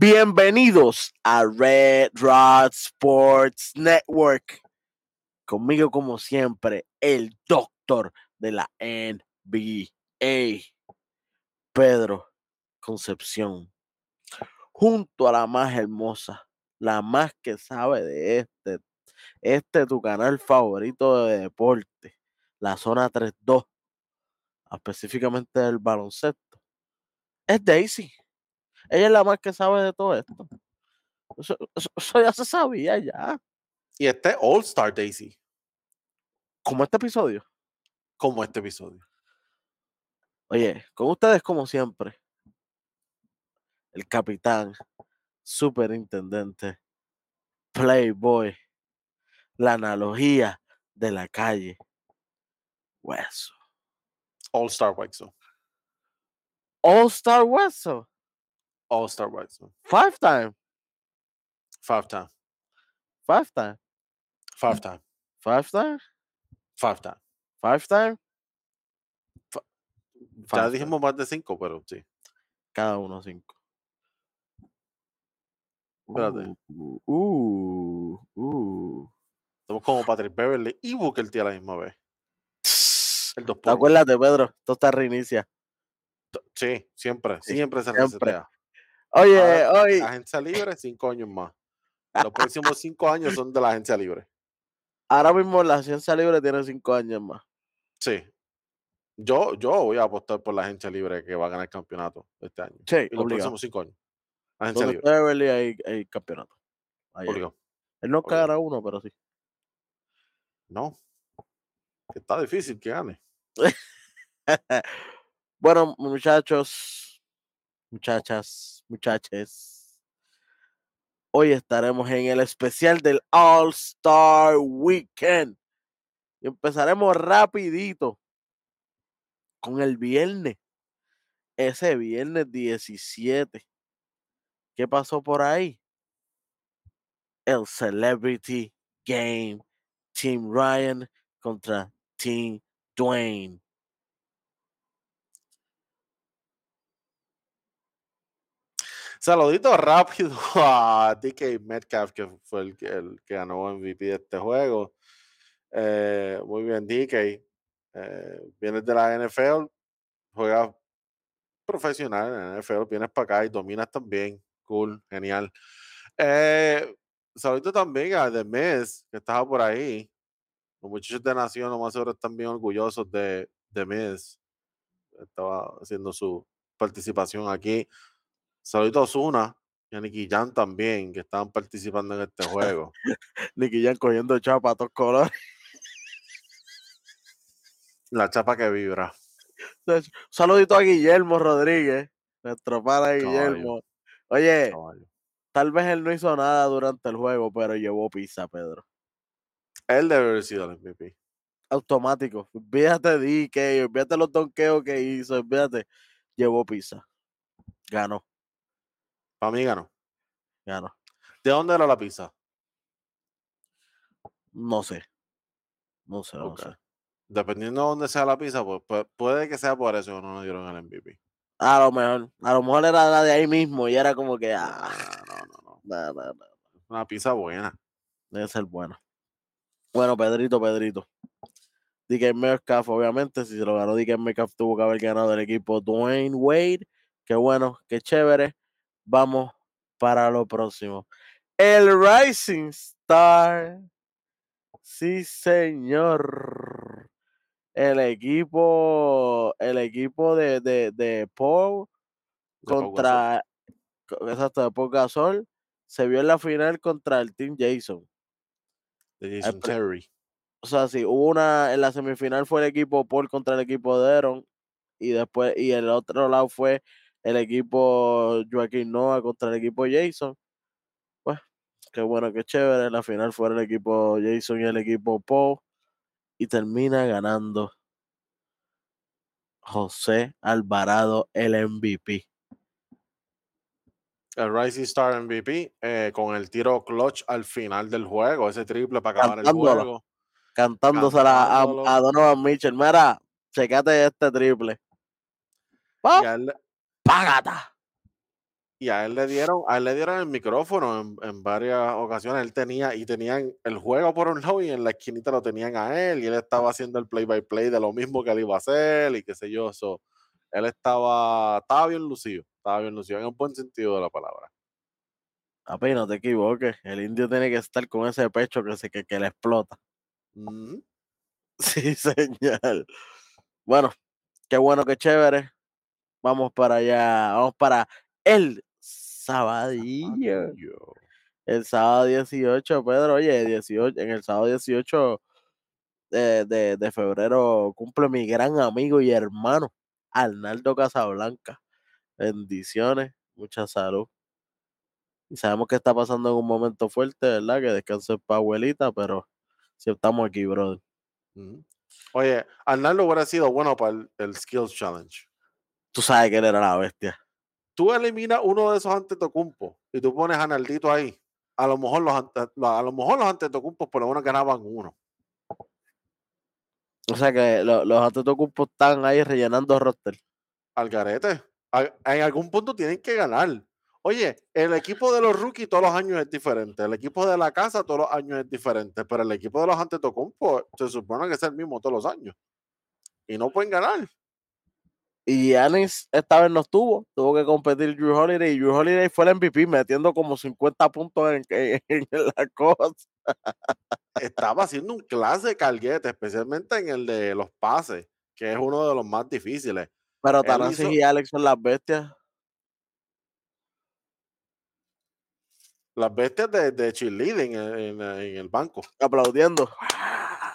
Bienvenidos a Red Rod Sports Network. Conmigo, como siempre, el doctor de la NBA, Pedro Concepción. Junto a la más hermosa, la más que sabe de este, este tu canal favorito de deporte, la zona 3-2, específicamente del baloncesto, es Daisy. Ella es la más que sabe de todo esto. Eso, eso- eso ya se sabía ya. Y este All Star Daisy, Como este episodio. como este episodio. Oye, con ustedes como siempre, el capitán, superintendente, playboy, la analogía de la calle, hueso. All Star Zone. All Star Hueso, All Star White Zone. five time, Five time. five time, Five time. five time, Five time. five time, Ya Five time. dijimos más de cinco, pero sí. cada uno cinco. Espérate. Uh, uh, uh. Estamos como Patrick Beverly y Booker T a la misma vez. El dos. Acuérdate, Pedro, esto está reinicia. Sí, siempre. Sí, Siempre se siempre. resetea. Oye, Ahora, hoy, Agencia libre, cinco años más. Los próximos cinco años son de la agencia libre. ahora mismo la ciencia libre tiene cinco años más. Sí. Yo, yo voy a apostar por la agencia libre que va a ganar el campeonato este año. Sí, Y los obligado. próximos cinco años. Agencia Donde libre. Beverly hay, hay campeonato. Ahí hay. obligado. Él no gana uno, pero sí. No. Está difícil que gane. bueno, muchachos, muchachas, muchaches. Hoy estaremos en el especial del All Star Weekend. Y empezaremos rapidito con el viernes. Ese viernes 17. ¿Qué pasó por ahí? El Celebrity Game. Team Ryan contra Team Dwayne. Saludito rápido a DK Metcalf, que fue el, el que ganó MVP de este juego. Eh, muy bien, DK. Eh, vienes de la NFL, juegas profesional en la NFL, vienes para acá y dominas también. Cool, genial. Eh, saludito también a The Miz, que estaba por ahí. Los muchachos de Nación, lo más seguro, están bien orgullosos de The Miz. Estaba haciendo su participación aquí. Saludito a Osuna y a Nicky Jam también, que estaban participando en este juego. Nicky Jan cogiendo chapa a todos colores. La chapa que vibra. Saludito a Guillermo Rodríguez, nuestro Caballo. Guillermo. Oye, caballo. tal vez él no hizo nada durante el juego, pero llevó pizza, Pedro. Él debe haber sido el MVP. Automático. Olvídate de DK, olvídate los donkeos que hizo, olvídate. Llevó pizza. Ganó, Para mí ganó. ganó. ¿De dónde era la pizza? No sé. No sé, no Ok. sé. Dependiendo de dónde sea la pizza, pues, pu- puede que sea por eso que no nos dieron el MVP. A lo mejor. A lo mejor era la de ahí mismo y era como que. Ah, No, no, no, no. no, no, no. Una pizza buena. Debe ser bueno. Bueno, Pedrito, Pedrito. DK Metcalf, obviamente, si se lo ganó DK Metcalf, tuvo que haber ganado el equipo Dwayne Wade. Qué bueno, qué chévere. Vamos para lo próximo. El Rising Star. Sí, señor. El equipo, el equipo de, de, de Paul de contra, co- exacto, de Paul Gasol, se vio en la final contra el Team Jason. De Jason Terry. O sea, sí, hubo una, en la semifinal fue el equipo Paul contra el equipo de Aaron y después, y el otro lado fue el equipo Joaquín Noah contra el equipo Jason. Pues, qué bueno, qué chévere. La final fue el equipo Jason y el equipo Paul y termina ganando José Alvarado, el MVP. El Rising Star MVP eh, con el tiro clutch al final del juego, ese triple para acabar el juego. Cantándosela a, Donovan Mitchell. Mira, checate este triple. ¡Pap! Y a él, ¡Págata! Y a él le dieron, a él le dieron el micrófono en, en varias ocasiones. Él tenía, y tenían el juego por un lado y en la esquinita lo tenían a él, y él estaba haciendo el play by play de lo mismo que él iba a hacer, y qué sé yo. So, él estaba, estaba bien lucido, estaba bien lucido, en un buen sentido de la palabra. Papi, no te equivoques. El indio tiene que estar con ese pecho que, se, que, que le explota. Sí, señor. Bueno, qué bueno, qué chévere. Vamos para allá, vamos para el sabadillo. El sábado 18, Pedro, oye, 18, en el sábado 18 de, de, de febrero cumple mi gran amigo y hermano, Arnaldo Casablanca. Bendiciones, mucha salud. Y sabemos que está pasando en un momento fuerte, ¿verdad? Que descanse para abuelita, pero si estamos aquí, brother. Oye, Arnaldo hubiera sido bueno para el, el Skills Challenge. Tú sabes que él era la bestia. Tú eliminas uno de esos antetocumpos y tú pones a Arnaldito ahí. A lo mejor los, a lo mejor los antetocumpos por lo menos ganaban uno. O sea que lo- los Antetokounmpo están ahí rellenando roster. Al garete. En algún punto tienen que ganar. Oye, el equipo de los rookies todos los años es diferente. El equipo de la casa todos los años es diferente. Pero el equipo de los antetocumpos se supone que es el mismo todos los años. Y no pueden ganar. Y Giannis esta vez no estuvo, tuvo que competir Drew Holiday. Y Drew Holiday fue el MVP metiendo como 50 puntos en, en- en la cosa. estaba haciendo un clase de carguete, especialmente en el de los pases, que es uno de los más difíciles. Pero Él Thanasis hizo- y Alex son las bestias. Las bestias de, de cheerleading en, en- en el banco, Aplaudiendo.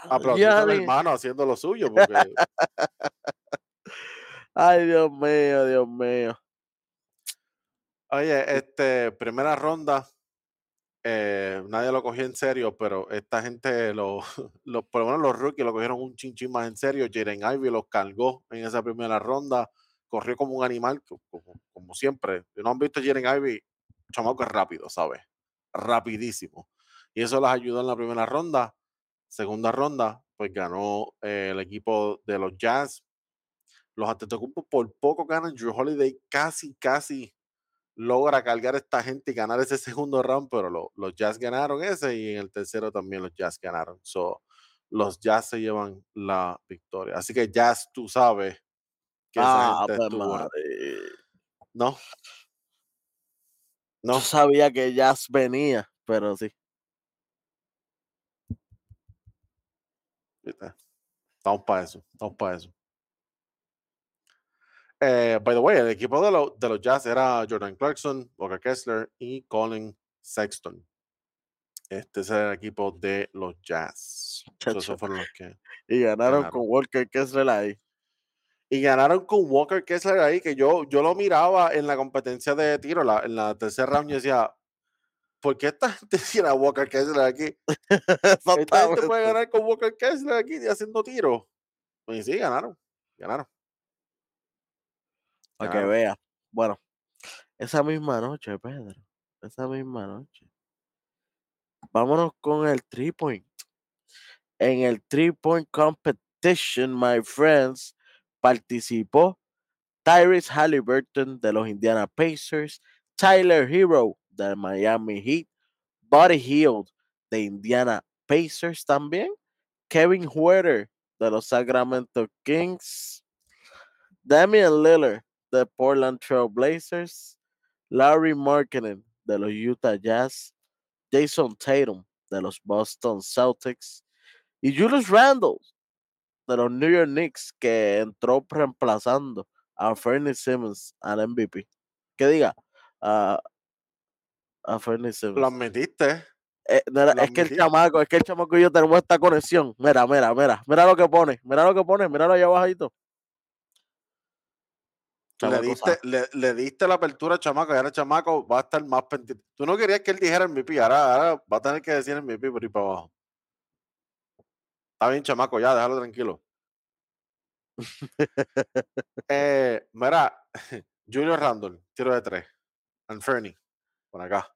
aplaudiendo Giannis. hermano haciendo lo suyo, porque Ay, Dios mío, Dios mío. Oye, este, primera ronda, eh, nadie lo cogió en serio, pero esta gente, lo, lo- por lo menos los rookies lo cogieron un chinchín más en serio. Jaden Ivy los cargó en esa primera ronda, corrió como un animal, co- como, como siempre. Si no han visto a Ivy, chamaco es rápido, ¿sabes? Rapidísimo. Y eso les ayudó en la primera ronda. Segunda ronda, pues ganó eh, el equipo de los Jazz. Los Antetokounmpo por poco ganan. Drew Holiday casi, casi logra cargar a esta gente y ganar ese segundo round, pero lo- los Jazz ganaron ese y en el tercero también los Jazz ganaron. So, los Jazz se llevan la victoria. Así que Jazz, tú sabes que esa Ah, gente pues, estuvo. No. No sabía que Jazz venía, pero sí. Estamos para eso. Estamos para eso. Eh, by the way, el equipo de, lo- de los Jazz era Jordan Clarkson, Walker Kessler y Colin Sexton. Este es el equipo de los Jazz. Esos fueron los que. Y ganaron Ganaron. con Walker Kessler ahí. Y ganaron con Walker Kessler ahí, que yo, yo lo miraba en la competencia de tiro, la- en la tercera round, y decía, ¿por qué esta gente tiene a Walker Kessler aquí? Esta gente puede ganar con Walker Kessler aquí haciendo tiros. Y sí, ganaron, ganaron. Para que vea. Bueno, esa misma noche, Pedro. Esa misma noche. Vámonos con el three point. En el three point competition, my friends, participó Tyrese Halliburton de los Indiana Pacers, Tyler Hero de Miami Heat, Buddy Hield de Indiana Pacers también, Kevin Huerter de los Sacramento Kings, Damian Lillard de Portland Trail Blazers, Larry Markkinen de los Utah Jazz, Jason Tatum de los Boston Celtics y Julius Randle de los New York Knicks que entró reemplazando a Fernie Simmons al MVP. Que diga a, a Fernie Simmons. Los metiste. Eh, no lo es que el chamaco, es que el chamaco y yo tenemos esta conexión. Mira, mira, mira, mira lo que pone, mira lo que pone, míralo allá abajito. Le diste, le, le diste la apertura a Chamaco y ahora Chamaco va a estar más pendiente. Tú no querías que él dijera MVP, ahora, ahora va a tener que decir MVP por ahí para abajo. Está bien, Chamaco, ya, déjalo tranquilo. Eh, mira, Julio Randall, tiro de tres. And Fernie, por acá.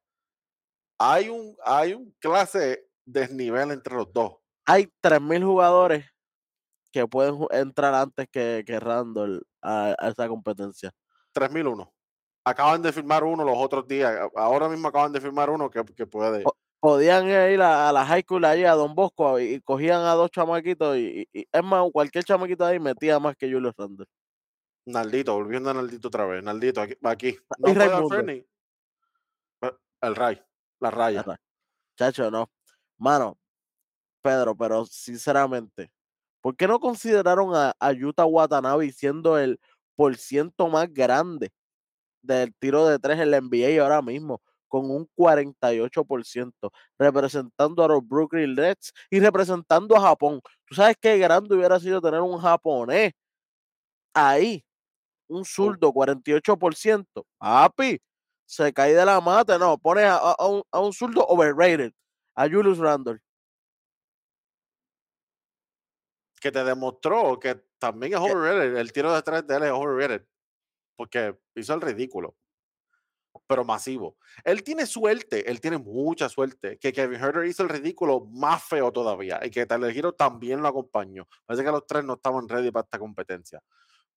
Hay un, hay un clase desnivel entre los dos. hay 3.000 jugadores que pueden entrar antes que, que Randall a, a esa competencia. 3001. acaban de firmar uno los otros días. Ahora mismo acaban de firmar uno que, que puede. Podían ir a, la high school allí a Don Bosco y, cogían a dos chamaquitos y, es más, cualquier chamaquito ahí metía más que Julio Randle. Naldito, volviendo a Naldito otra vez. Naldito, aquí. aquí. No puede El Ray, la raya. Chacho, no. Mano, Pedro, pero sinceramente, ¿por qué no consideraron a, a Yuta Watanabe siendo el por ciento más grande del tiro de tres en la NBA ahora mismo? con un 48%, representando a los Brooklyn Nets y representando a Japón. ¿Tú sabes qué grande hubiera sido tener un japonés ahí? Un zurdo, 48%. Papi, se cae de la mata. No, pone a, un, a zurdo overrated, a Julius Randle. Que te demostró que también es overrated. El tiro de tres de él es overrated. Porque hizo el ridículo pero masivo. Él tiene suerte, él tiene mucha suerte, que Kevin Herter hizo el ridículo más feo todavía y que Tyler Hero también lo acompañó. Parece que los tres no estaban ready para esta competencia,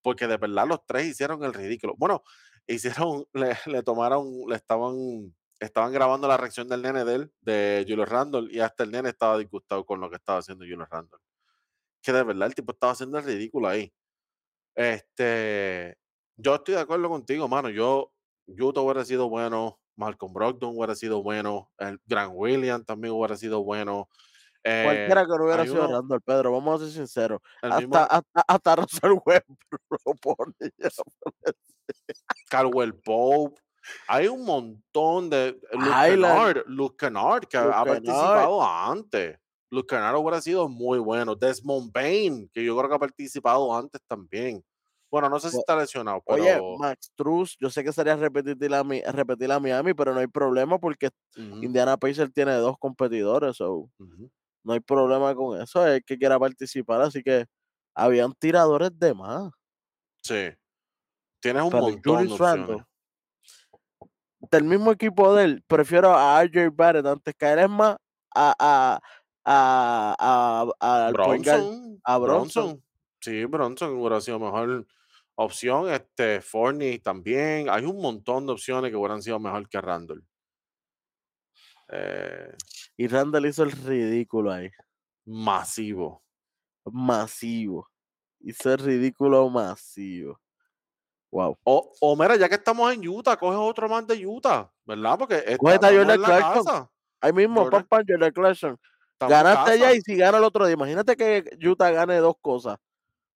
porque de verdad los tres hicieron el ridículo. Bueno, hicieron, le, tomaron, le estaban, estaban grabando la reacción del nene de él, de Julius Randall, y hasta el nene estaba disgustado con lo que estaba haciendo Julius Randall. Que de verdad el tipo estaba haciendo el ridículo ahí. Este, yo estoy de acuerdo contigo, mano. Yo, Utah hubiera sido bueno, Malcolm Brogdon hubiera sido bueno, el Grant Williams también hubiera sido bueno. Eh, Cualquiera que no hubiera sido Randall, Pedro, vamos a ser sinceros. Hasta, hasta, hasta, Russell Westbrook. Caldwell Pope. Hay un montón de. Luke Kennard, que ha participado antes. Luke Kennard hubiera sido muy bueno. Desmond Bain, que yo creo que ha participado antes también. Bueno, no sé si está lesionado, pero... Oye, Max Truss, yo sé que sería repetir la, repetir Miami, pero no hay problema porque Indiana Pacers tiene dos competidores, no hay problema con eso, es que quiera participar, así que habían tiradores de más. Sí. Tienes un montón de opciones. del mismo equipo de él, prefiero a RJ Barrett antes que a él es más a a a a, a Bronson, a Bronson. Sí, Bronson hubiera sido mejor opción. Este, Forney también. Hay un montón de opciones que hubieran sido mejor que Randall. Eh y Randall hizo el ridículo ahí. Masivo. Masivo. Hizo el ridículo masivo. Wow. O, o mira, ya que estamos en Utah, coge otro más de Utah, ¿verdad? Porque a Jordan Clarkson. Ahí mismo, papá, Jordan Clarkson. Ganaste allá y si gana el otro día. Imagínate que Utah gane dos cosas.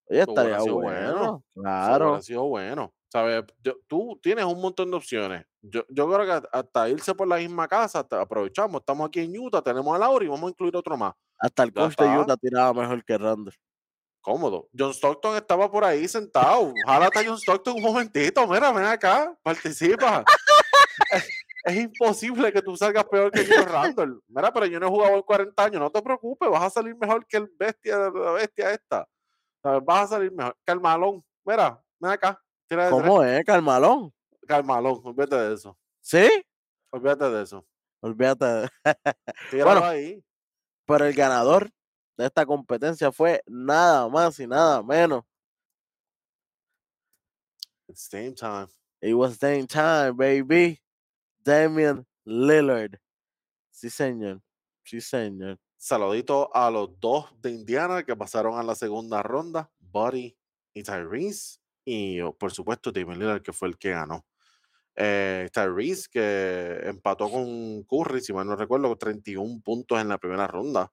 Oye, estaría bueno. Claro. Ha sido bueno. ¿Sabes? tú tienes un montón de opciones. Yo, yo creo que hasta irse por la misma casa, aprovechamos. Estamos aquí en Utah, tenemos a Laura y vamos a incluir otro más. Hasta el coach de Utah tiraba mejor que Randall. Cómodo. John Stockton estaba por ahí sentado. Ojalá está John Stockton un momentito. Mira, ven acá, participa. es, imposible que tú salgas peor que John Randall. Mira, pero yo no he jugado en 40 años. No te preocupes, vas a salir mejor que el bestia de la bestia esta. Vas a salir mejor. Calmalón. Mira, ven acá. ¿Cómo es? Calmalón. Calmalón, olvídate de eso. ¿Sí? Olvídate de eso. Olvídate de bueno, ahí. Pero el ganador de esta competencia fue nada más y nada menos. It's same time. It was same time, baby. Damian Lillard. Sí, señor. Sí, señor. Saludito a los dos de Indiana que pasaron a la segunda ronda, Buddy y Tyrese. Y oh, por supuesto, Damian Lillard, que fue el que ganó. Eh, Tyrese, que empató con Curry, si mal no recuerdo, 31 puntos en la primera ronda.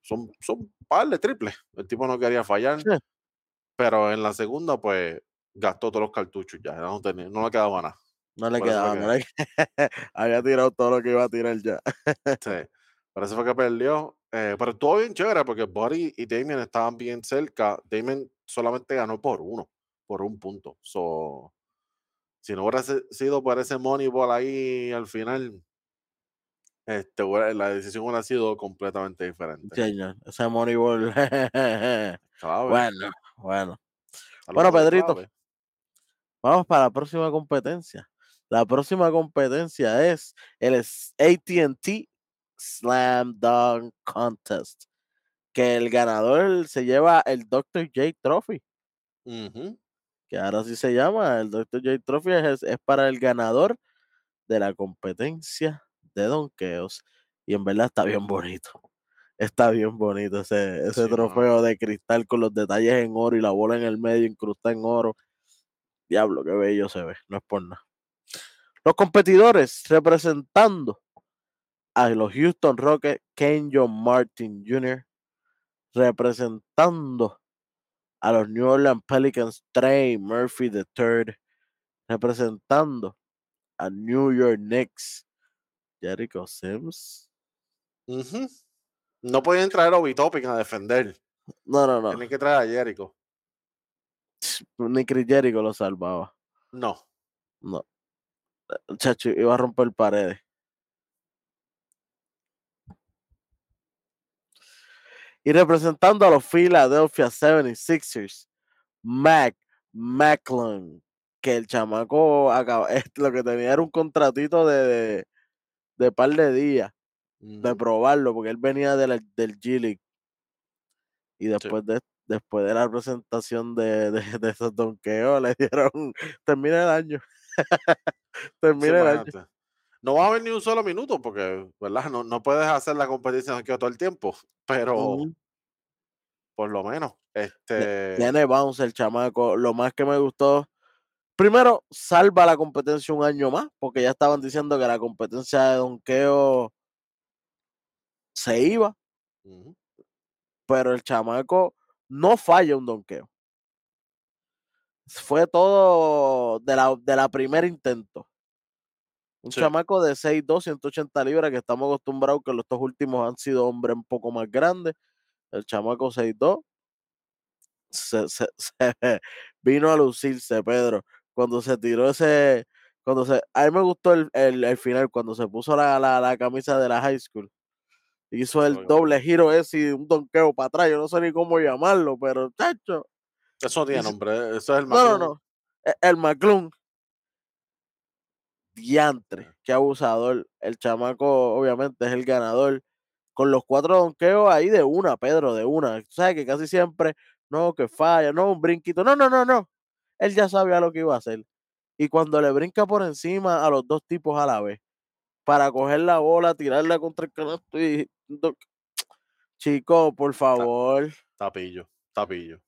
Son, son par de triples. El tipo no quería fallar. Pero en la segunda, pues gastó todos los cartuchos ya. No, no le quedaba nada. No le quedaba, no le... había tirado todo lo que iba a tirar ya. sí. Por eso fue que perdió. Eh, pero estuvo bien chévere porque Buddy y Damien estaban bien cerca. Damien solamente ganó por uno, por un punto. So, si no hubiera sido por ese Moneyball ahí al final, este, la decisión hubiera sido completamente diferente. Señor, ese Moneyball. bueno, bueno. Bueno, Pedrito. Vamos para la próxima competencia. La próxima competencia es el ATT Slam Dunk Contest. Que el ganador se lleva el Dr. J Trophy. que ahora sí se llama, el Dr. J Trophy es, es para el ganador de la competencia de donkeos. Y en verdad está bien bonito. Está bien bonito ese, ese Sí, trofeo de cristal con los detalles en oro y la bola en el medio incrustada en oro. Diablo, qué bello se ve, no es por nada. Los competidores representando a los Houston Rockets, Ken John Martin Jr., representando a los New Orleans Pelicans, Trey Murphy III, representando a New York Knicks, Jericho Sims. No podían traer a Obi Toppin a defender. No, no, no. Tienen que traer a Jericho. Ni Chris Jericho lo salvaba. No. No. Chacho, iba a romper paredes. Y representando a los Philadelphia 76ers, Mac Macklin, que el chamaco acaba, lo que tenía era un contratito de, de, de par de días de probarlo, porque él venía de la- del G League. Y después de después de la presentación de, de, de esos donkeos, le dieron, termina el año. Sí, termina el año. No va a haber ni un solo minuto porque, ¿verdad? No, no puedes hacer la competición aquí todo el tiempo, pero por lo menos, este, Tiene bounce el chamaco. Lo más que me gustó, primero, salva la competencia un año más, porque ya estaban diciendo que la competencia de donkeo se iba, pero el chamaco no falla un donkeo. Fue todo de la, de la primer intento. Un Sí. chamaco de 6'2, 180 libras, que estamos acostumbrados que los dos últimos han sido hombres un poco más grandes. El chamaco 6'2 se, se- se vino a lucirse, Pedro. Cuando se tiró ese. Cuando se, a mí me gustó el, el- el final, cuando se puso la, la, la camisa de la high school. Hizo el doble giro ese y un donqueo para atrás. Yo no sé ni cómo llamarlo, pero chacho. Eso no tiene nombre, eso es el No, no, McClung. no. e- El McClung. Diantre, qué abusador. El chamaco, obviamente, es el ganador. Con los cuatro donqueos ahí de una, Pedro, de una. Tú sabes que casi siempre, no, que falla, no, un brinquito. No, no, no, no. Él ya sabía lo que iba a hacer. Y cuando le brinca por encima a los dos tipos a la vez, para coger la bola, tirarla contra el canasto y. Chico, por favor. Tapillo, tapillo.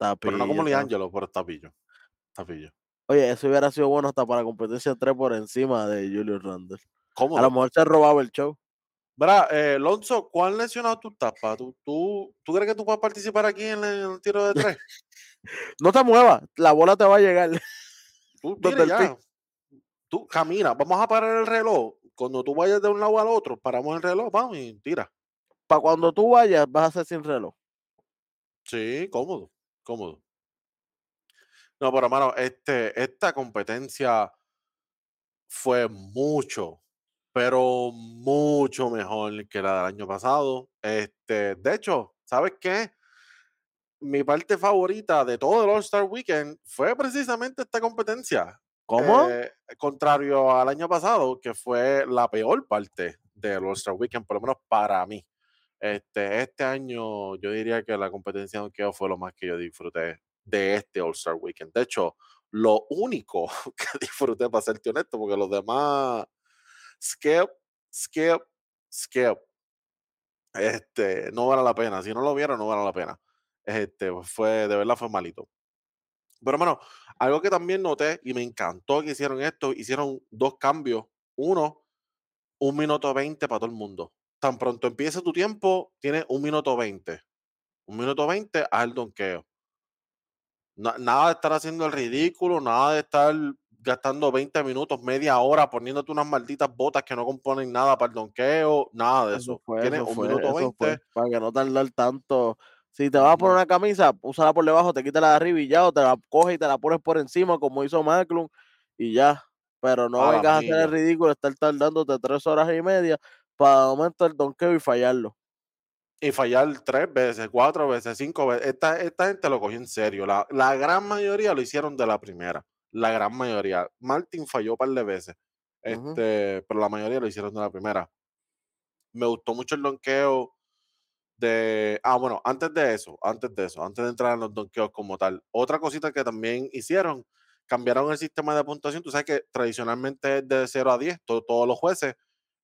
Tapillo, Pero no como Liangelo, pero tapillo. Tapillo. Oye, eso hubiera sido bueno hasta para competencia 3 por encima de Julius Randle. A lo mejor se robaba el show. Verá, eh, Lonzo, ¿cuán lesionado tú estás, pa? ¿Tú, tú, ¿Tú crees que tú puedes participar aquí en el, tiro de tres? No te muevas, la bola te va a llegar. Tú ya. Tú camina, vamos a parar el reloj. Cuando tú vayas de un lado al otro, paramos el reloj, vamos y tira. Para cuando tú vayas, vas a ser sin reloj. Sí, cómodo, cómodo. No, pero hermano, este, esta competencia fue mucho, pero mucho mejor que la del año pasado. Este, de hecho, ¿sabes qué? Mi parte favorita de todo el All-Star Weekend fue precisamente esta competencia. ¿Cómo? Eh, contrario al año pasado, que fue la peor parte del All-Star Weekend, por lo menos para mí. Este, este año yo diría que la competencia de donkeo fue lo más que yo disfruté de este All-Star Weekend. De hecho, lo único que disfruté, para serte honesto, porque los demás, skip, skip, skip, este, no vale la pena. Si no lo vieron, no vale la pena. Este, fue, de verdad fue malito. Pero hermano, algo que también noté y me encantó que hicieron esto, hicieron dos cambios. Uno, un minuto 20 para todo el mundo. Tan pronto empiece tu tiempo, tienes un minuto 20. Un minuto 20 haz el donqueo. Na- nada de estar haciendo el ridículo, nada de estar gastando 20 minutos, media hora poniéndote unas malditas botas que no componen nada para el donqueo, nada de Eso eso. fue, Tienes eso un fue, minuto eso 20. fue. Para que no tardar tanto. Si te vas a poner una camisa, úsala por debajo, te quita la de arriba y ya, o te la coges y te la pones por encima, como hizo Macklin, y ya. Pero no vengas a hacer el ridículo, estar tardándote tres horas y media para aumentar el donqueo y fallarlo. y fallar tres veces, cuatro veces, cinco veces. Esta, esta gente lo cogió en serio. La, la gran mayoría lo hicieron de la primera. La gran mayoría. Martin falló un par de veces. Este, pero la mayoría lo hicieron de la primera. Me gustó mucho el donqueo de. Ah, bueno, antes de eso, antes de eso, antes de entrar en los donkeos como tal, otra cosita que también hicieron, cambiaron el sistema de puntuación. Tú sabes que tradicionalmente es de 0 a 10, todos los jueces.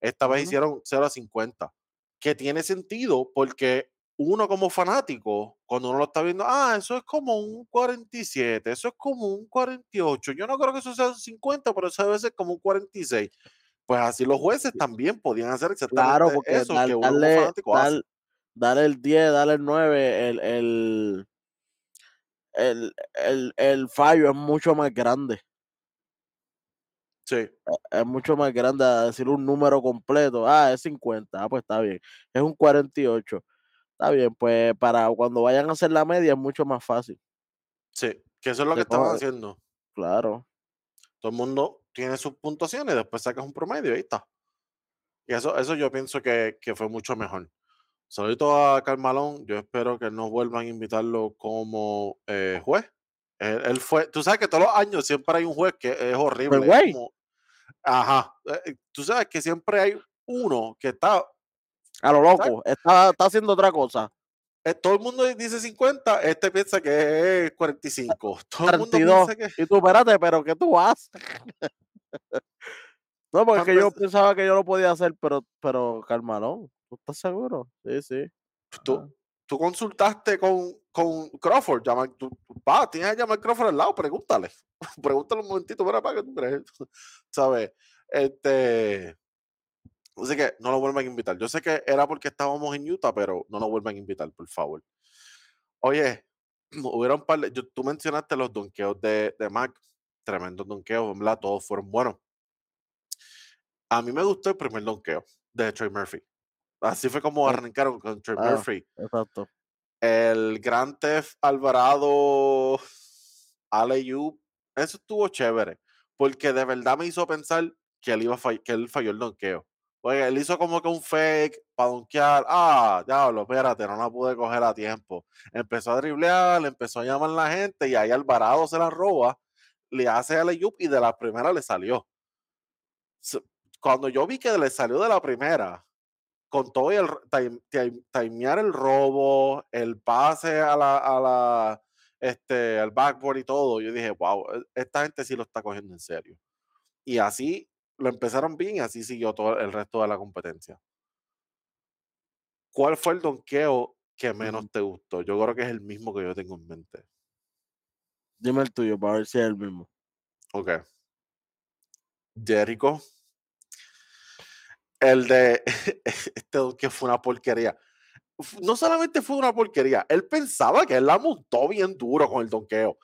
Esta vez Ujú. hicieron 0 a 50, que tiene sentido porque uno como fanático, cuando uno lo está viendo, ah, eso es como un 47, eso es como un 48. Yo no creo que eso sea un 50, pero eso debe ser como un 46. Pues así los jueces también podían hacer Claro, exactamente porque eso dar- que uno como fanático hace. darle el 10, darle el 9, el, el, el, el, el fallo es mucho más grande. Sí, Es mucho más grande a decir un número completo. Ah, es 50. Ah, pues está bien. Es un 48. Está bien, pues para cuando vayan a hacer la media es mucho más fácil. sí, que eso es lo que estaban coge- haciendo. Claro. Todo el mundo tiene sus puntuaciones y después sacas un promedio y ahí está. Y eso, eso yo pienso que, que fue mucho mejor. Saludito a Carmalón. Yo espero que no vuelvan a invitarlo como eh, juez. Él, él fue, tú sabes que todos los años siempre hay un juez que es horrible. es como- ajá. eh, eh, Tú sabes que siempre hay uno que está. A lo loco. Está, está haciendo otra cosa. eh, todo el mundo dice 50, este piensa que es 45. Todo el mundo 32. piensa que. Y tú, espérate, pero ¿qué tú haces? no, porque yo pensaba que yo lo podía hacer, pero, pero Carmalón, ¿tú estás seguro? Sí, sí. Tú. Tú consultaste con, con Crawford. Llama, tú, tienes a llamar Crawford al lado, pregúntale. pregúntale un momentito, mira, para que tú crees. ¿Sabes? Este. Así que no lo vuelvan a invitar. Yo sé que era porque estábamos en Utah, pero no lo vuelvan a invitar, por favor. Oye, hubieron un par de- tú mencionaste los donkeos de, de Mac. Tremendos donkeos, ¿verdad? Todos fueron buenos. A mí me gustó el primer donkeo de Trey Murphy. Así fue como Eh, arrancaron con Trey ah. Murphy. Exacto. El Grand Theft Alvarado Alley-oop, eso estuvo chévere, porque de verdad me hizo pensar que él, iba a que él falló el donkeo. Porque él hizo como que un fake para donkear. Ah, diablo, espérate, no la pude coger a tiempo. Empezó a driblear, le empezó a llamar la gente y ahí Alvarado se la roba, le hace alley-oop y de la primera le salió. Cuando yo vi que le salió de la primera, con todo y el time- time- timear el robo, el pase a la, a la este, al backboard y todo, yo dije, wow, e- esta gente sí lo está cogiendo en serio. Y así lo empezaron bien y así siguió todo el resto de la competencia. ¿Cuál fue el donkeo que menos te gustó? Yo creo que es el mismo que yo tengo en mente. Dime el tuyo para ver si es el mismo. Ok. Jericho. El de este donkeo fue una porquería. No solamente fue una porquería, él pensaba que él la montó bien duro con el donkeo.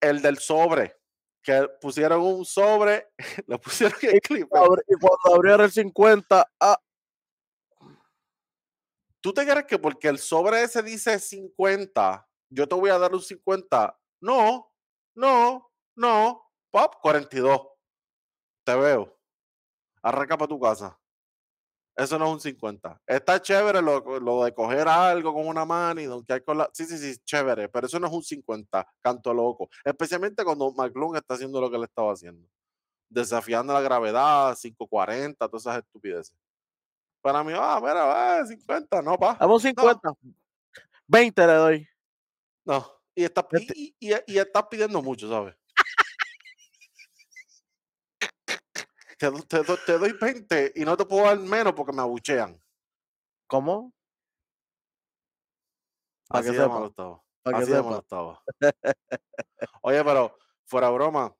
El del sobre, que pusieron un sobre, le pusieron el clip. Abre- Y cuando abrieron el 50, ah, ¿Tú te crees que porque el sobre ese dice 50, yo te voy a dar un 50? No, no, no. Pop, 42. Te veo. Arranca para tu casa. Eso no es un 50. Está chévere lo, lo de coger algo con una mano y donkear con la. Sí, sí, sí, chévere, pero eso no es un 50. Canto loco. Especialmente cuando McClung está haciendo lo que le estaba haciendo. Desafiando la gravedad, 540, todas esas estupideces. Para mí, ah, mira, eh, 50, no, pa. vamos 50. 20 le doy. No, y estás, y, y- y- y estás pidiendo mucho, ¿sabes? Te, do- te do- te doy 20 y no te puedo dar menos porque me abuchean. ¿Cómo? Pa' Así que de malo estaba. Así de malo estaba. Oye, pero fuera broma,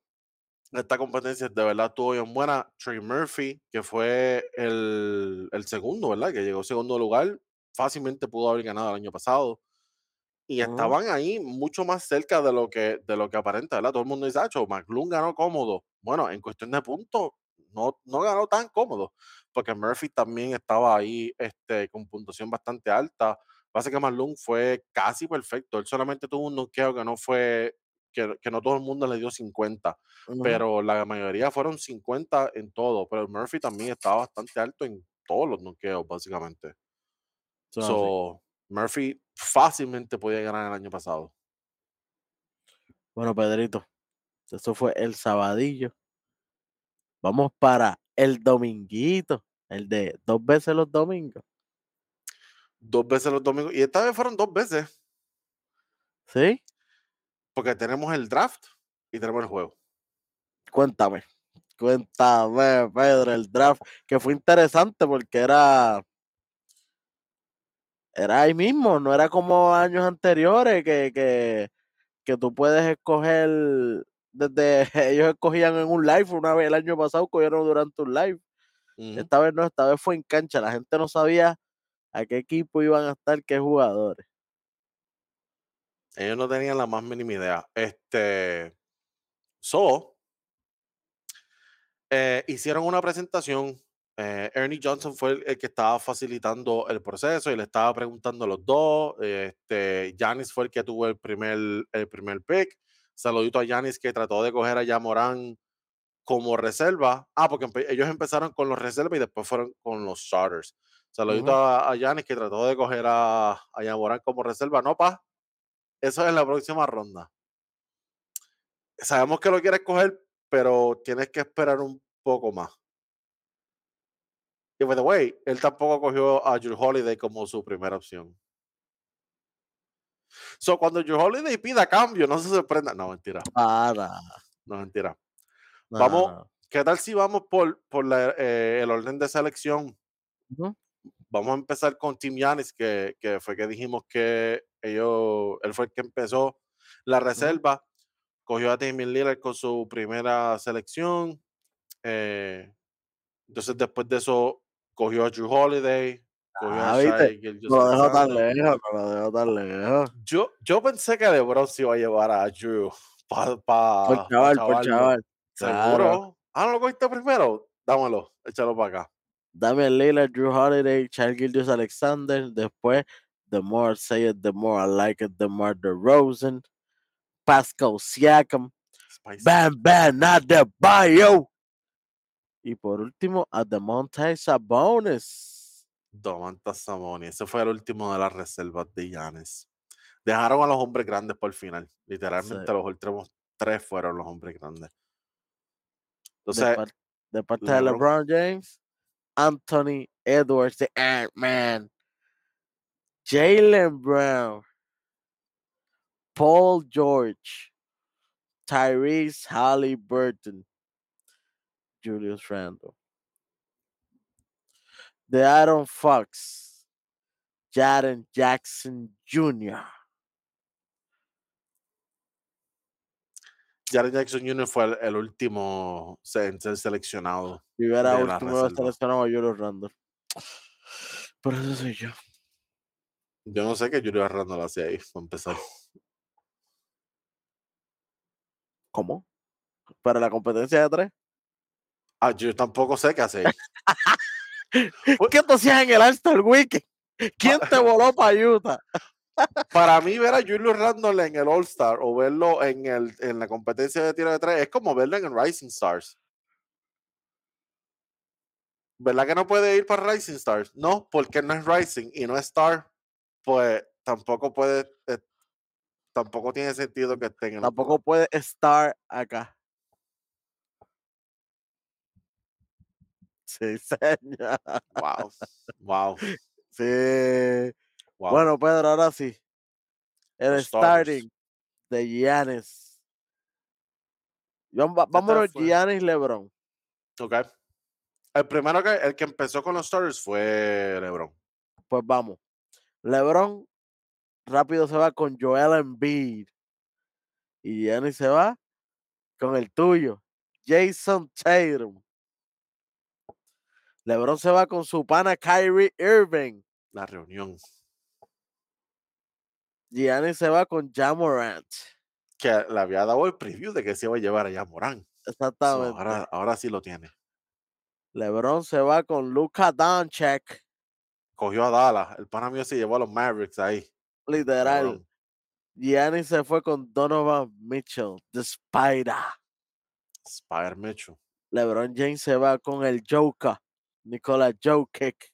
esta competencia de verdad estuvo bien buena. Trey Murphy, que fue el, el segundo, ¿verdad? Que llegó segundo lugar, fácilmente pudo haber ganado el año pasado. Y estaban ahí mucho más cerca de lo que, de lo que aparenta, ¿verdad? Todo el mundo dice, Acho, McClung ganó cómodo. Bueno, en cuestión de puntos, no, no ganó tan cómodo, porque Murphy también estaba ahí este, con puntuación bastante alta. Pasa que McClung fue casi perfecto. Él solamente tuvo un noqueo que no fue, que, que no todo el mundo le dio 50, Ujú. pero la mayoría fueron 50 en todo. Pero Murphy también estaba bastante alto en todos los noqueos, básicamente. Así. So, Murphy fácilmente podía ganar el año pasado. Bueno, Pedrito, eso fue el sabadillo. Vamos para el dominguito, el de dos veces los domingos. dos veces los domingos. Y esta vez fueron dos veces. ¿Sí? Porque tenemos el draft y tenemos el juego. Cuéntame. Cuéntame, Pedro, el draft, que fue interesante porque era. Era ahí mismo, no era como años anteriores que, que, que tú puedes escoger desde ellos escogían en un live una vez el año pasado cogieron durante un live esta vez no esta vez fue en cancha la gente no sabía a qué equipo iban a estar qué jugadores Ellos no tenían la más mínima idea. Este. So. eh, hicieron una presentación. eh, Ernie Johnson fue el, el que estaba facilitando el proceso y le estaba preguntando a los dos. Este, Giannis fue el que tuvo el primer, el primer pick. Saludito a Giannis que trató de coger a Yamorán como reserva. Ah, porque empe- ellos empezaron con los reservas y después fueron con los starters. Saludito a, a Giannis que trató de coger a, a Yamorán como reserva. No, pa. Eso es en la próxima ronda. Sabemos que lo quieres coger, pero tienes que esperar un poco más. Y by the way, él tampoco cogió a Drew Holiday como su primera opción. So, cuando Drew Holiday pida cambio, no se sorprenda. No, mentira. para No, mentira. no, Vamos. ¿Qué tal si vamos por, por la, eh, el orden de selección? Ujú. Vamos a empezar con Tim Yanis, que, que fue que dijimos que ellos, él fue el que empezó la reserva. Cogió a Damian Lillard con su primera selección. eh, entonces, después de eso, cogió a Drew Holiday. Cogió Ah, ¿viste? Gilgeous no lo dejo tan lejos no lo dejo tan lejos Yo, yo pensé que LeBron se iba a llevar a Drew para pa, por pa chaval por chavarlo. chaval ¿Seguro? Claro. Ah, ¿no lo cogiste primero? Dámelo, échalo para acá. Damian Lillard, Drew Holiday, Charles Gildius Alexander. Después, the more I say it, the more I like it, the more the Rosen, Pascal Siakam, Spicy. Bam Bam, not the bio. Y por último, a the Monte Sabonis. Domantas Sabonis. Ese fue el último de las reservas de Giannis. Dejaron a los hombres grandes por el final. Literalmente Sí. los últimos tres fueron los hombres grandes. De, Entonces, par- de parte de LeBron. LeBron James, Anthony Edwards, the Ant-Man, Jalen Brown, Paul George, Tyrese Halliburton, Julius Randle, the Aaron Fox, Jaren Jackson Jr., Jaren Jackson Jr. fue el, el último ser seleccionado. y hubiera De la último seleccionado a Julius Randle. Por eso soy yo. Yo no sé qué Julio Randle hacía ahí, para empezar. ¿Cómo? Para la competencia de tres. Ah, yo tampoco sé qué hace ahí. ¿Qué tú hacías en el All-Star Weekend? ¿Quién te voló para Utah? Para mí, ver a Julio Randle en el All-Star o verlo en, el, en la competencia de tiro de tres es como verlo en el Rising Stars. ¿Verdad que no puede ir para Rising Stars? No, porque no es Rising y no es Star, pues tampoco puede, eh, tampoco tiene sentido que esté en el Tampoco puede estar acá. Sí, señor. Wow, wow, Sí. wow. Bueno, Pedro, ahora sí. El Los starting de Giannis. Vamos- Vámonos, Giannis LeBron. ok. El primero que, el que empezó con los starters fue LeBron. Pues vamos. LeBron rápido se va con Joel Embiid. Y Giannis se va con el tuyo, Jason Tatum. LeBron se va con su pana Kyrie Irving. La reunión. Giannis se va con Jamorant. Que le había dado el preview de que se iba a llevar allá Morán. Exactamente. ahora, ahora sí lo tiene. LeBron se va con Luka Doncic. Cogió a Dallas. El pana mío se llevó a los Mavericks ahí. Literal. Giannis se fue con Donovan Mitchell, The Spider. Spider Mitchell. LeBron James se va con el Joker, Nicola Jokic.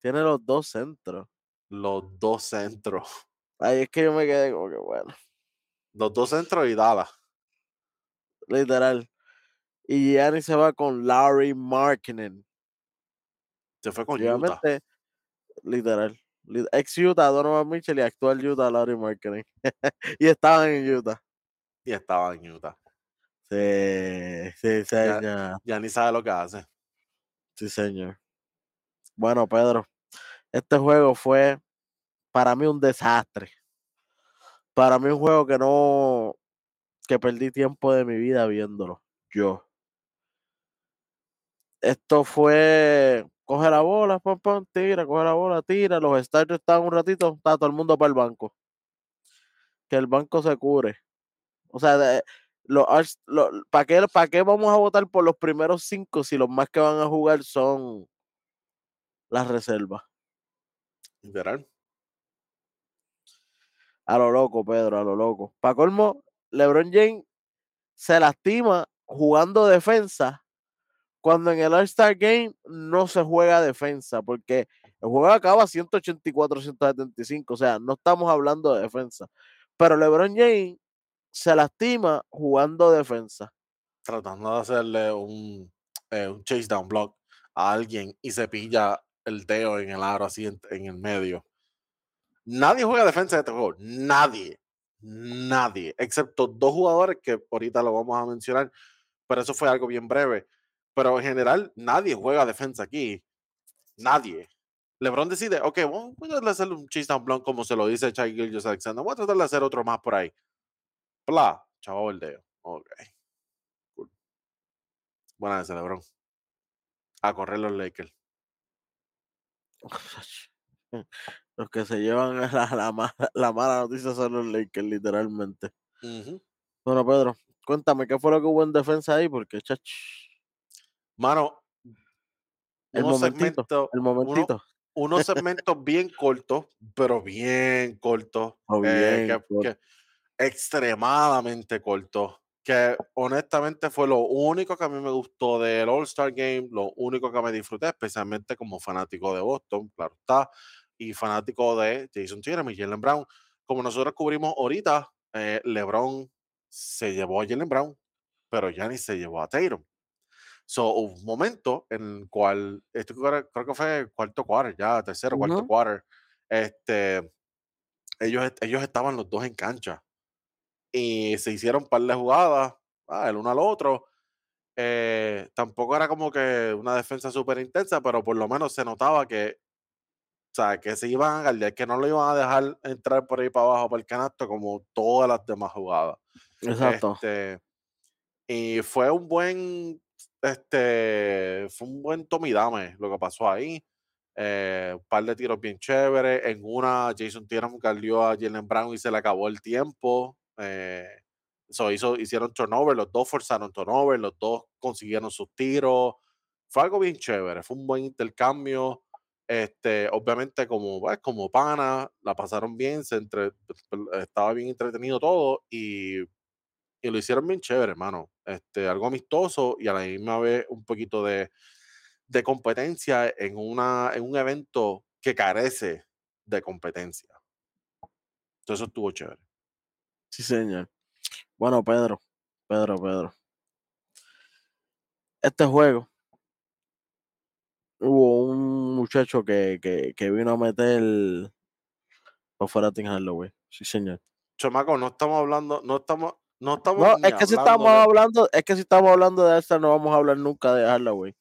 Tiene los dos centros. Los dos centros. Ahí es que yo me quedé como que bueno, Los dos centros y Dallas. literal. Y Giannis se va con Larry Markkinen. Se fue con Utah. Literal. Ex Utah, Donovan Mitchell y actual Utah, Larry Marketing. y estaban en Utah. Y estaba en Utah. Sí, sí, señor. Ya ni sabe lo que hace. Sí, señor. Bueno, Pedro, este juego fue para mí un desastre. Para mí un juego que no, que perdí tiempo de mi vida viéndolo. Yo. Esto fue, coge la bola, pam, pam, tira, coge la bola, tira. Los starters estaban un ratito, está todo el mundo para el banco. Que el banco se cure. O sea, ¿para, qué, ¿para qué vamos a votar por los primeros cinco si los más que van a jugar son las reservas? Literal. A lo loco, Pedro, a lo loco. Para colmo, LeBron James se lastima jugando defensa cuando en el All-Star Game no se juega defensa, porque el juego acaba 184-175, o sea, no estamos hablando de defensa. Pero LeBron James se lastima jugando defensa. Tratando de hacerle un, eh, un chase down block a alguien y se pilla el dedo en el aro así en, el medio. Nadie juega defensa de este juego. Nadie. Nadie. Excepto dos jugadores que ahorita lo vamos a mencionar. Pero eso fue algo bien breve. Pero en general, nadie juega defensa aquí. Nadie. LeBron decide, ok, vamos a tratar de hacer un chase down block como se lo dice Chai Gilgis Alexander. Voy a tratar de hacer otro más por ahí. Bla, chavo dedo. Ok. Cool. Buena ese LeBron. A correr los Lakers. Los que se llevan la, la, mala noticia son los Lakers, literalmente. Bueno, Pedro, cuéntame, ¿qué fue lo que hubo en defensa ahí? Porque, chach. Mano, el momentito, el momentito. unos segmentos bien cortos, pero bien cortos. Oh, eh, extremadamente cortos que honestamente fue lo único que a mí me gustó del All-Star Game, lo único que me disfruté, especialmente como fanático de Boston, claro está, y fanático de Jason Tatum y Jalen Brown. Como nosotros cubrimos ahorita, eh, LeBron se llevó a Jalen Brown, pero ni se llevó a Tatum. So, hubo un momento en el cual, esto creo, que fue cuarto quarter, ya tercero, cuarto quarter, este, ellos, ellos estaban los dos en cancha y se hicieron un par de jugadas, ah, el uno al otro. Eh, tampoco era como que una defensa súper intensa, pero por lo menos se notaba que, o sea, que se iban a guardar, que no lo iban a dejar entrar por ahí para abajo para el canasto como todas las demás jugadas. Exacto. Este, y fue un buen, este, fue un buen tomidame lo que pasó ahí. Eh, un par de tiros bien chéveres. En una, Jason Tatum cardió a Jalen Brown y se le acabó el tiempo. Eh, hizo, hicieron turnover, los dos forzaron turnover, los dos consiguieron sus tiros. Fue algo bien chévere, fue un buen intercambio. Este, obviamente, como, pues, como pana, la pasaron bien, se entre, estaba bien entretenido todo y, y, lo hicieron bien chévere, hermano. Este, algo amistoso y a la misma vez un poquito de, de competencia en, una, en un evento que carece de competencia. Entonces, eso estuvo chévere. Sí, señor. Bueno, Pedro, Pedro, Pedro. Este juego hubo un muchacho que, que, vino a meter fuera de Halloween. Sí, señor. Chamaco, no estamos hablando, no estamos, no estamos. es que si estamos hablando, es que si estamos hablando de esta, no vamos a hablar nunca de Halloween.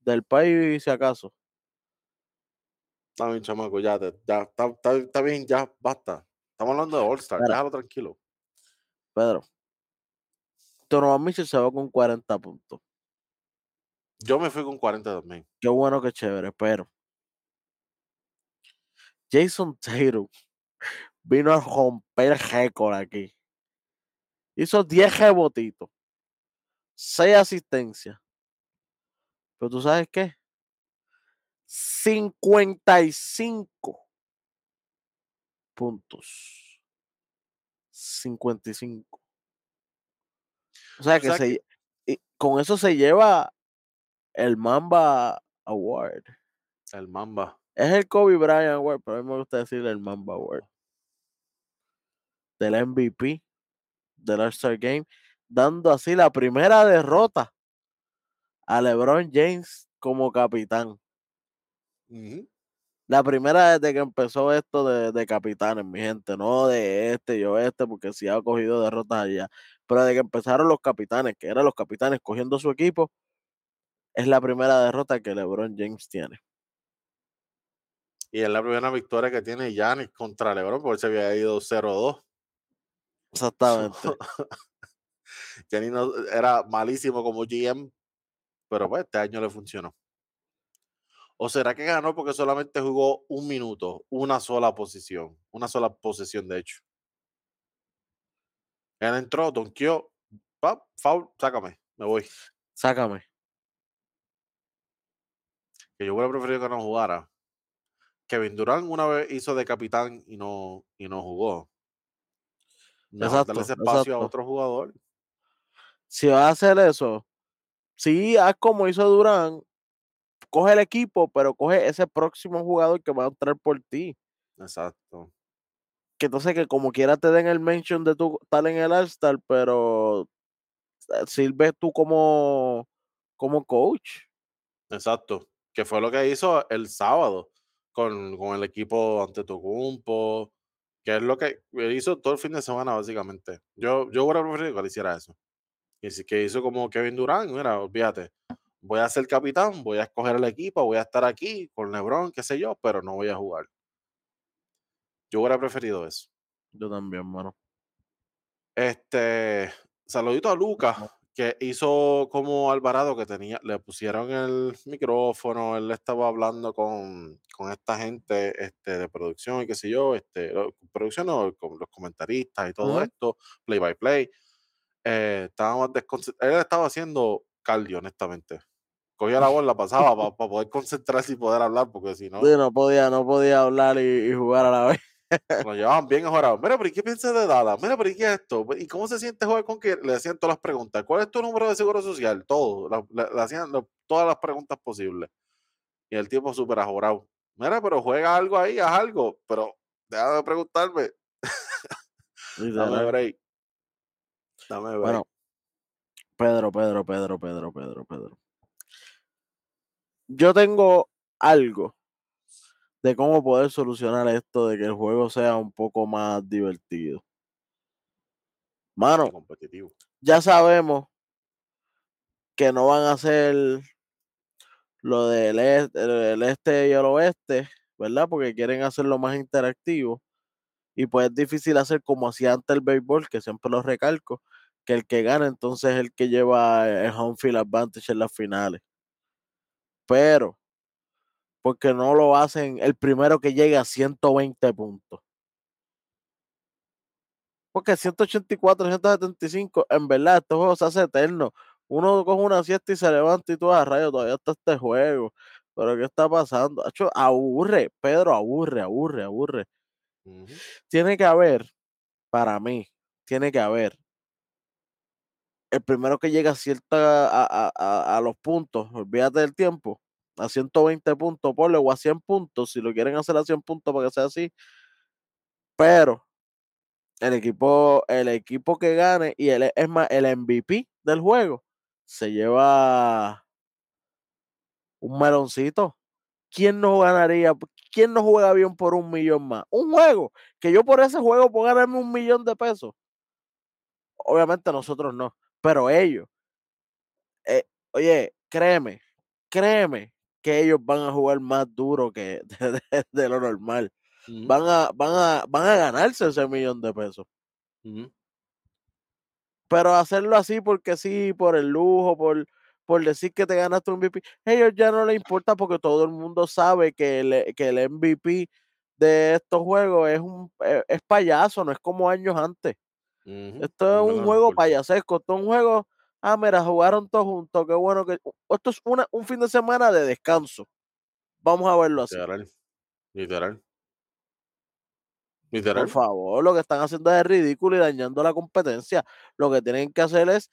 Del país, si acaso. Está bien, chamaco, ya, ya está, está bien, ya, basta. Estamos hablando de All-Star, déjalo tranquilo. Pedro. Donovan Mitchell se va con 40 puntos. Yo me fui con 40 también. Qué bueno, qué chévere, pero Jason Taylor vino a romper el récord aquí. Hizo 10 rebotitos, 6 asistencias. Pero tú sabes qué? 55 puntos. 55. O sea, que, con eso se lleva el Mamba Award. El Mamba. Es el Kobe Bryant Award, pero a mí me gusta decir el Mamba Award. Del MVP del All-Star Game, dando así la primera derrota a LeBron James como capitán. La primera desde que empezó esto de, de capitanes, mi gente, no de este y oeste, porque sí ha cogido derrotas allá. Pero desde que empezaron los capitanes, que eran los capitanes cogiendo su equipo, es la primera derrota que LeBron James tiene. Y es la primera victoria que tiene Giannis contra LeBron, porque se había ido 0-2. Exactamente. Giannis no, era malísimo como GM, pero pues este año le funcionó. ¿O será que ganó porque solamente jugó un minuto, una sola posición, una sola posesión de hecho? Él entró, donkeó, pap, foul, sácame, me voy. Sácame. Que yo hubiera preferido que no jugara. Kevin Durant una vez hizo de capitán y no, y no jugó. Mejor Exacto, darle ese espacio a otro jugador. Si vas a hacer eso, sí, haz como hizo Durán, coge el equipo, pero coge ese próximo jugador que va a entrar por ti. Exacto. Que entonces que como quiera te den el mention de tu tal en el All-Star, pero eh, sirves tú como, como coach. Exacto. Que fue lo que hizo el sábado con, con el equipo ante Tocumpo, que es lo que hizo todo el fin de semana, básicamente. Yo, yo hubiera preferido que él hiciera eso. Y sí que hizo como Kevin Durant, mira, olvídate, voy a ser capitán, voy a escoger el equipo, voy a estar aquí con LeBron, qué sé yo, pero no voy a jugar. Yo hubiera preferido eso. Yo también, mano. Este, saludito a Lucas, que hizo como Alvarado, que tenía, le pusieron el micrófono, él estaba hablando con, con esta gente este, de producción y qué sé yo, este, producción no, con los comentaristas y todo esto, play by play. Eh, estábamos él estaba haciendo cardio, honestamente. Cogía la bola, la pasaba para poder concentrarse y poder hablar, porque si no, Sí, no podía, no podía hablar y, y jugar a la vez. nos llevaban bien mejorados. Mira, pero ¿y qué piensas de Dallas? Mira, pero ¿y qué es esto? ¿Y cómo se siente jugar con que le hacían todas las preguntas? ¿Cuál es tu número de seguro social? Todo. le hacían lo- todas las preguntas posibles. Y el tipo súper ajorado. Mira, pero juega algo ahí, haz algo. Pero deja de preguntarme. Dame break. Dame break. Bueno, Pedro, Pedro, Pedro, Pedro, Pedro, Pedro. Yo tengo algo de cómo poder solucionar esto de que el juego sea un poco más divertido. Mano, competitivo. ya sabemos que no van a hacer lo del este, el este y el oeste, ¿verdad? Porque quieren hacerlo más interactivo. Y pues es difícil hacer como hacía antes el béisbol, que siempre lo recalco, que el que gana entonces es el que lleva el home field advantage en las finales. Pero, porque no lo hacen el primero que llegue a 120 puntos. Porque 184, 175, en verdad, este juego se hace eterno. Uno coge una siesta y se levanta y tú a rayo, todavía está este juego. Pero ¿qué está pasando? Aburre, Pedro, aburre, aburre, aburre. Tiene que haber, para mí, tiene que haber el primero que llega a cierta a, a- a- los puntos, olvídate del tiempo, a 120 puntos, ponle o a 100 puntos, si lo quieren hacer a 100 puntos para que sea así. Pero el equipo, el equipo que gane y el, es más, el MVP del juego se lleva un meloncito. ¿Quién no ganaría? ¿Quién no juega bien por un millón más? Un juego, que yo por ese juego puedo ganarme un millón de pesos. Obviamente nosotros no, pero ellos. eh, oye, créeme, créeme que ellos van a jugar más duro que de, de- de lo normal. Van a, van a, van a ganarse ese millón de pesos. Pero hacerlo así porque sí, por el lujo, por, por decir que te ganaste un MVP, ellos ya no les importa porque todo el mundo sabe que el, que el MVP de estos juegos es un es, es payaso, no es como años antes. Esto es un juego payasesco, esto es un juego, ah, mira, jugaron todos juntos, qué bueno que esto es una, un fin de semana de descanso. Vamos a verlo así. Literal. Literal. Por Literal. favor, lo que están haciendo es ridículo y dañando la competencia. Lo que tienen que hacer es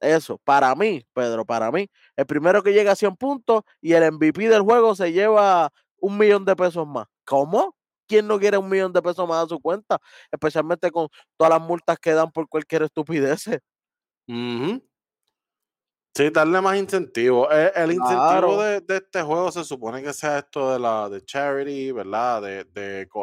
eso. Para mí, Pedro, para mí, el primero que llega a 100 puntos y el MVP del juego se lleva un millón de pesos más. ¿Cómo? ¿Quién no quiere un millón de pesos más a su cuenta? Especialmente con todas las multas que dan por cualquier estupidez. Sí, darle más incentivo. Eh, el, incentivo de, este juego se supone que sea esto de la de charity, ¿verdad? De,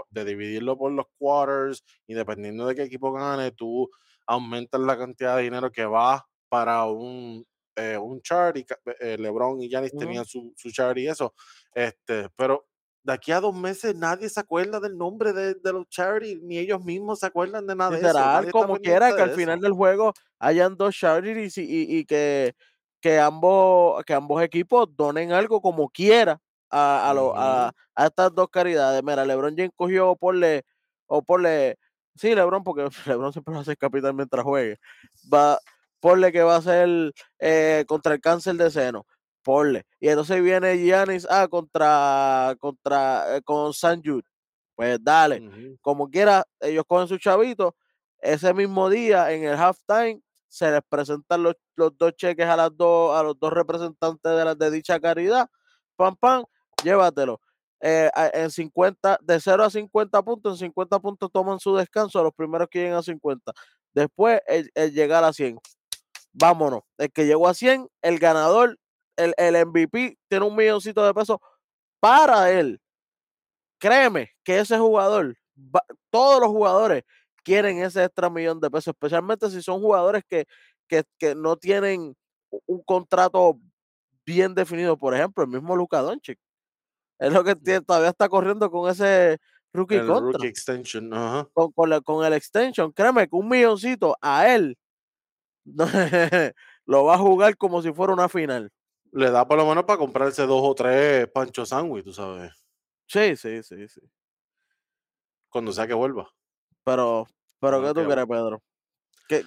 de, dividirlo por los quarters y dependiendo de qué equipo gane, tú aumentas la cantidad de dinero que va para un, eh, un charity. Eh, LeBron y Giannis tenían su, su charity y eso. Este, pero de aquí a dos meses nadie se acuerda del nombre de, los charities, ni ellos mismos se acuerdan de nada de eso. como quiera que al final del juego hayan dos charities y, que, que, ambos, que ambos equipos donen algo como quiera a, a, a, estas dos caridades. Mira, LeBron James cogió porle, o porle, sí, LeBron, porque LeBron siempre va a ser capitán mientras juegue. Va, porle que va a ser eh, contra el cáncer de seno porle. Y entonces viene Giannis ah, contra, contra eh, con San Jude. Pues dale, como quiera, ellos cogen su chavito. Ese mismo día, en el halftime, se les presentan los, dos cheques a las dos, a los dos representantes de, la, de dicha caridad. Pam, pam, llévatelo. Eh, en 50, de 0 a 50 puntos, en 50 puntos toman su descanso, los primeros que lleguen a 50. Después, el, el llegar a 100. Vámonos. El que llegó a 100, el ganador el, el MVP tiene un milloncito de pesos para él. Créeme que ese jugador, todos los jugadores quieren ese extra millón de pesos, especialmente si son jugadores que, que, que no tienen un contrato bien definido. Por ejemplo, el mismo Luka Doncic. Es lo que mm. todavía está corriendo con ese rookie el Rookie extension, con, con, con, el extension. Créeme que un milloncito a él lo va a jugar como si fuera una final le da por lo menos para comprarse dos o tres pancho sándwich, tú sabes. Sí, sí, sí, sí. Cuando sea que vuelva. Pero, pero ¿qué tú quieres, Pedro?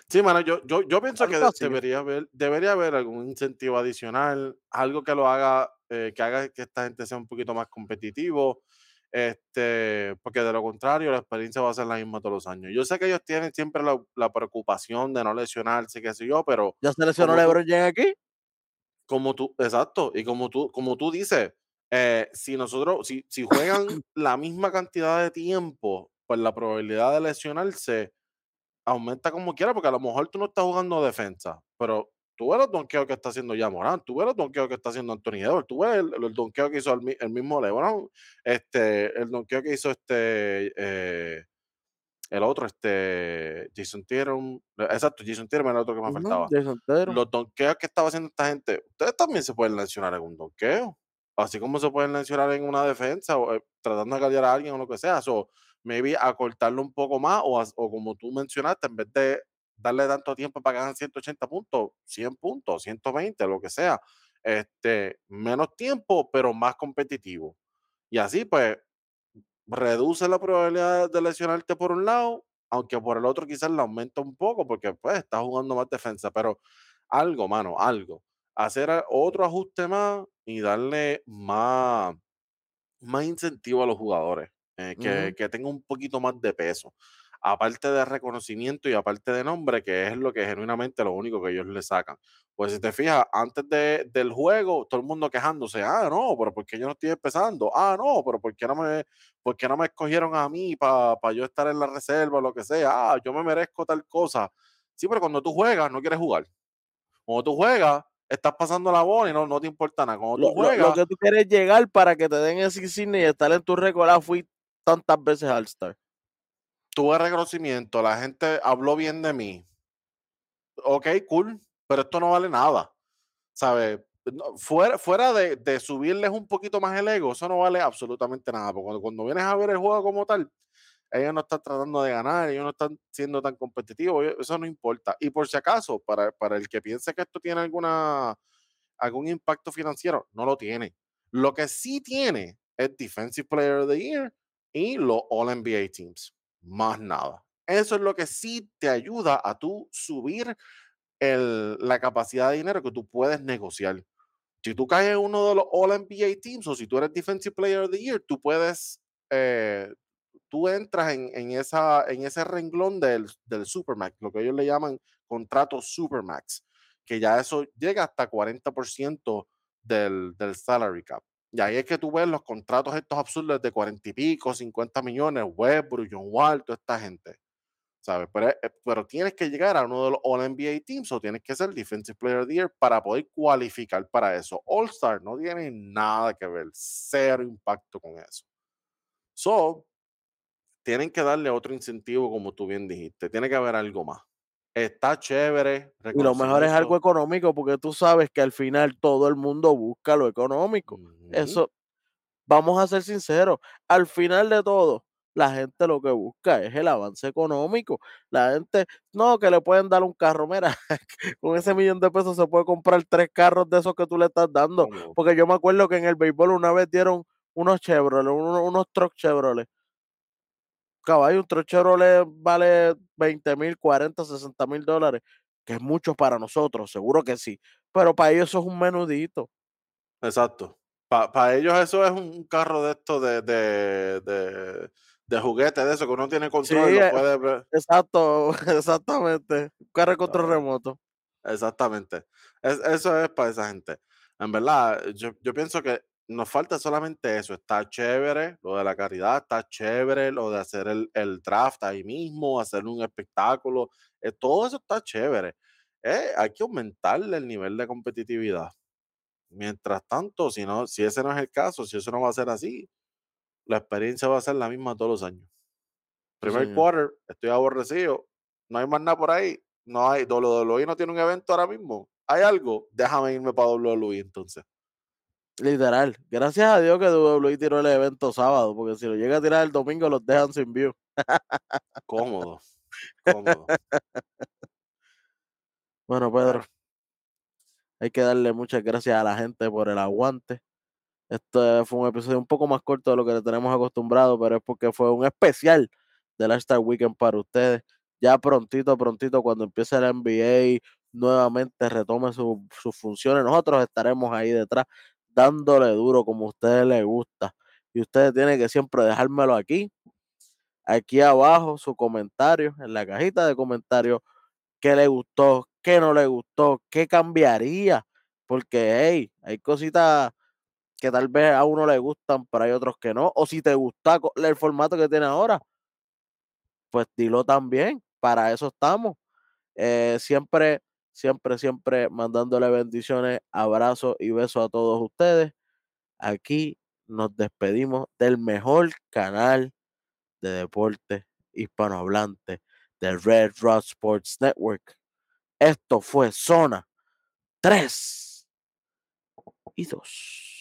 Sí, mano, yo, yo, yo pienso que debería haber, debería haber algún incentivo adicional, algo que lo haga, eh, que haga que esta gente sea un poquito más competitivo. Este, porque de lo contrario, la experiencia va a ser la misma todos los años. Yo sé que ellos tienen siempre la, preocupación de no lesionarse, qué sé yo, pero. ¿Ya se lesionó LeBron James aquí? Como tú, exacto, y como tú, como tú dices, eh, si nosotros, si, si juegan la misma cantidad de tiempo, pues la probabilidad de lesionarse aumenta como quiera, porque a lo mejor tú no estás jugando defensa, pero tú ves los donkeos que está haciendo ya Morán, tú ves los donkeos que está haciendo Anthony Edwards, tú ves el, el donkeo que hizo el, mismo LeBron, este, el donkeo que hizo este eh, el otro, este, Jason Tieron, exacto, Jason Tieron era el otro que me faltaba. Los donkeos que estaba haciendo esta gente, ustedes también se pueden mencionar en un donkeo, así como se pueden mencionar en una defensa o eh, tratando de callar a alguien o lo que sea, o maybe acortarlo un poco más o, o como tú mencionaste, en vez de darle tanto tiempo para que hagan 180 puntos, 100 puntos, 120, lo que sea, este, menos tiempo, pero más competitivo. Y así, pues, reduce la probabilidad de lesionarte por un lado, aunque por el otro quizás la aumenta un poco porque pues estás jugando más defensa, pero algo, mano, algo. Hacer otro ajuste más y darle más, más incentivo a los jugadores, eh, que, que tenga un poquito más de peso aparte de reconocimiento y aparte de nombre, que es lo que genuinamente lo único que ellos le sacan. Pues si te fijas, antes de, del juego, todo el mundo quejándose, ah, no, pero ¿por qué yo no estoy empezando? Ah, no, pero ¿por qué no me, por no me escogieron a mí para yo estar en la reserva o lo que sea? Ah, yo me merezco tal cosa. Sí, pero cuando tú juegas, no quieres jugar. Cuando tú juegas, estás pasando la bola y no, no te importa nada. Cuando tú juegas. Lo, que tú quieres llegar para que te den ese insignia y estar en tu récord, ah, fui tantas veces al Star tuve reconocimiento, la gente habló bien de mí. Ok, cool, pero esto no vale nada. ¿Sabes? fuera, fuera de, subirles un poquito más el ego, eso no vale absolutamente nada. Porque cuando, vienes a ver el juego como tal, ellos no están tratando de ganar, ellos no están siendo tan competitivos, eso no importa. Y por si acaso, para, para el que piense que esto tiene alguna, algún impacto financiero, no lo tiene. Lo que sí tiene es Defensive Player of the Year y los All NBA Teams más nada. Eso es lo que sí te ayuda a tú subir el, la capacidad de dinero que tú puedes negociar. Si tú caes en uno de los All NBA Teams o si tú eres Defensive Player of the Year, tú puedes, eh, tú entras en, en, esa, en ese renglón del, del Supermax, lo que ellos le llaman contrato Supermax, que ya eso llega hasta 40% del, del salary cap. Y ahí es que tú ves los contratos estos absurdos de cuarenta y pico, 50 millones, Westbrook, John Wall, toda esta gente. ¿sabes? Pero, eh, pero tienes que llegar a uno de los All-NBA Teams o tienes que ser Defensive Player of the Year para poder cualificar para eso. All-Star no tiene nada que ver, cero impacto con eso. So, tienen que darle otro incentivo, como tú bien dijiste. Tiene que haber algo más. Está chévere. Y lo mejor es algo económico, porque tú sabes que al final todo el mundo busca lo económico. Eso, vamos a ser sinceros, al final de todo, la gente lo que busca es el avance económico. La gente, no, que le pueden dar un carro. Mira, con ese millón de pesos se puede comprar tres carros de esos que tú le estás dando. Porque yo me acuerdo que en el béisbol una vez dieron unos Chevrolet, unos, unos truck Chevrolet caballo, un trochero le vale 20 mil, 40, 60 mil dólares, que es mucho para nosotros, seguro que sí, pero para ellos eso es un menudito. Exacto. Para ellos eso es un carro de esto de, de, de, juguete, de eso, que uno tiene control y lo eh, puede ver. Exacto, exactamente. Un carro de control remoto. Exactamente. eso es para esa gente. En verdad, yo, yo pienso que nos falta solamente eso. Está chévere lo de la caridad, está chévere lo de hacer el, draft ahí mismo, hacer un espectáculo. Eh, todo eso está chévere. Eh, hay que aumentarle el nivel de competitividad. Mientras tanto, si, no, si ese no es el caso, si eso no va a ser así, la experiencia va a ser la misma todos los años. Primer quarter, estoy aborrecido, no hay más nada por ahí, no hay, WWE no tiene un evento ahora mismo, hay algo, déjame irme para WWE entonces. Literal. Gracias a Dios que WWE tiró el evento sábado, porque si lo llega a tirar el domingo los dejan sin view. Cómodo. Cómodo. bueno, Pedro. Hay que darle muchas gracias a la gente por el aguante. Este fue un episodio un poco más corto de lo que le tenemos acostumbrado, pero es porque fue un especial del Star Weekend para ustedes. Ya prontito, prontito, cuando empiece la NBA, nuevamente retome sus funciones. Nosotros estaremos ahí detrás dándole duro como a ustedes les gusta. Y ustedes tienen que siempre dejármelo aquí, aquí abajo, su comentario, en la cajita de comentarios, qué le gustó, qué no le gustó, qué cambiaría. Porque, hey, hay cositas que tal vez a uno le gustan, pero hay otros que no. O si te gusta el formato que tiene ahora, pues dilo también. Para eso estamos. Eh, siempre siempre, siempre mandándole bendiciones, abrazos y besos a todos ustedes. Aquí nos despedimos del mejor canal de deporte hispanohablante del Red Rod Sports Network. Esto fue Zona 3 y 2.